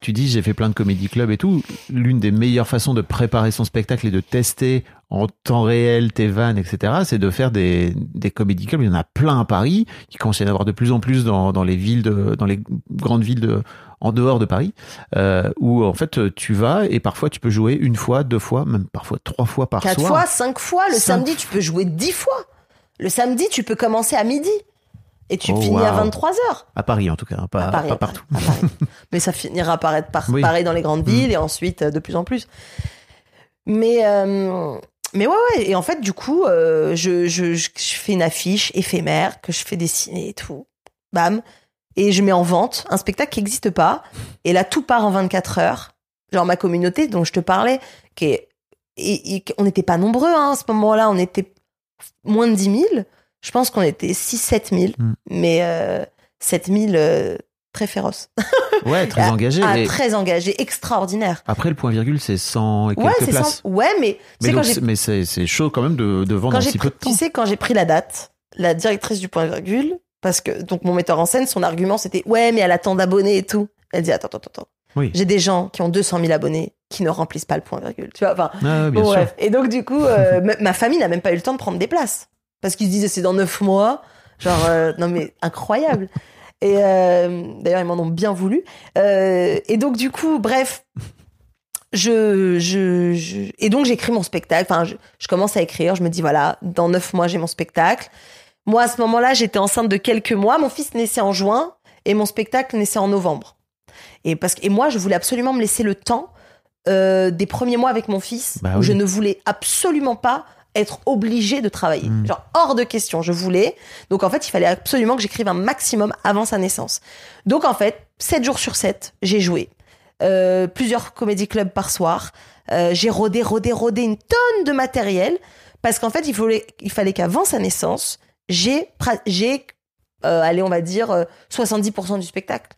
Tu dis j'ai fait plein de comédie club et tout. L'une des meilleures façons de préparer son spectacle et de tester en temps réel tes vannes, etc., c'est de faire des, des comédie clubs. Il y en a plein à Paris. Il commence à y en avoir de plus en plus dans, dans les villes de, dans les grandes villes de, en dehors de Paris, euh, où en fait tu vas et parfois tu peux jouer une fois, deux fois, même parfois trois fois par Quatre soir. fois, cinq fois. Le Cinq samedi, tu peux jouer dix fois. Le samedi, tu peux commencer à midi. Et tu Oh, finis à wow. 23 heures. À Paris en tout cas, hein, pas, À Paris, pas à partout. Paris, à Paris. Mais ça finira par être par- Oui. pareil dans les grandes villes et ensuite euh, de plus en plus. Mais, euh, mais ouais, ouais. Et en fait, du coup, euh, je, je, je, je fais une affiche éphémère que je fais dessiner et tout. Bam. Et je mets en vente un spectacle qui n'existe pas. Et là, tout part en 24 heures. Genre ma communauté dont je te parlais, qui est, et, et on n'était pas nombreux hein, à ce moment-là. On était moins de 10 000. Je pense qu'on était 6-7 000. Mm. Mais euh, 7 000 euh, très féroces. Ouais, très Ah, engagé. ah, très engagé, extraordinaire. Après le point virgule, c'est 100 et quelques Ouais, c'est places. Ouais, mais, quand c'est- mais c'est c'est chaud quand même de, de vendre quand j'ai si pris- peu de temps. tu sais, quand j'ai pris la date, la directrice du point virgule, parce que donc mon metteur en scène, son argument c'était ouais, mais elle a tant d'abonnés et tout. Elle dit attends, attends, attends. Oui. J'ai des gens qui ont 200 000 abonnés qui ne remplissent pas le point virgule. Tu vois, enfin. Ah, bon. Et donc du coup, euh, ma famille n'a même pas eu le temps de prendre des places parce qu'ils se disaient c'est dans neuf mois. Genre euh, non mais incroyable. Et euh, d'ailleurs ils m'en ont bien voulu. Euh, et donc du coup, bref. Je, je, je- et donc j'écris mon spectacle. Enfin, je, je commence à écrire. Je me dis voilà, dans neuf mois j'ai mon spectacle. Moi à ce moment-là, j'étais enceinte de quelques mois. Mon fils naissait en juin et mon spectacle naissait en novembre. Et parce que et moi, je voulais absolument me laisser le temps euh, des premiers mois avec mon fils Bah où oui. je ne voulais absolument pas être obligée de travailler. Mm. Genre hors de question, je voulais. Donc en fait, il fallait absolument que j'écrive un maximum avant sa naissance. Donc en fait, 7 jours sur 7, j'ai joué. Euh, plusieurs comédie clubs par soir. Euh, j'ai rodé, rodé, rodé une tonne de matériel parce qu'en fait, il fallait, il fallait qu'avant sa naissance, j'ai, j'ai, euh, allez, on va dire euh, 70% du spectacle.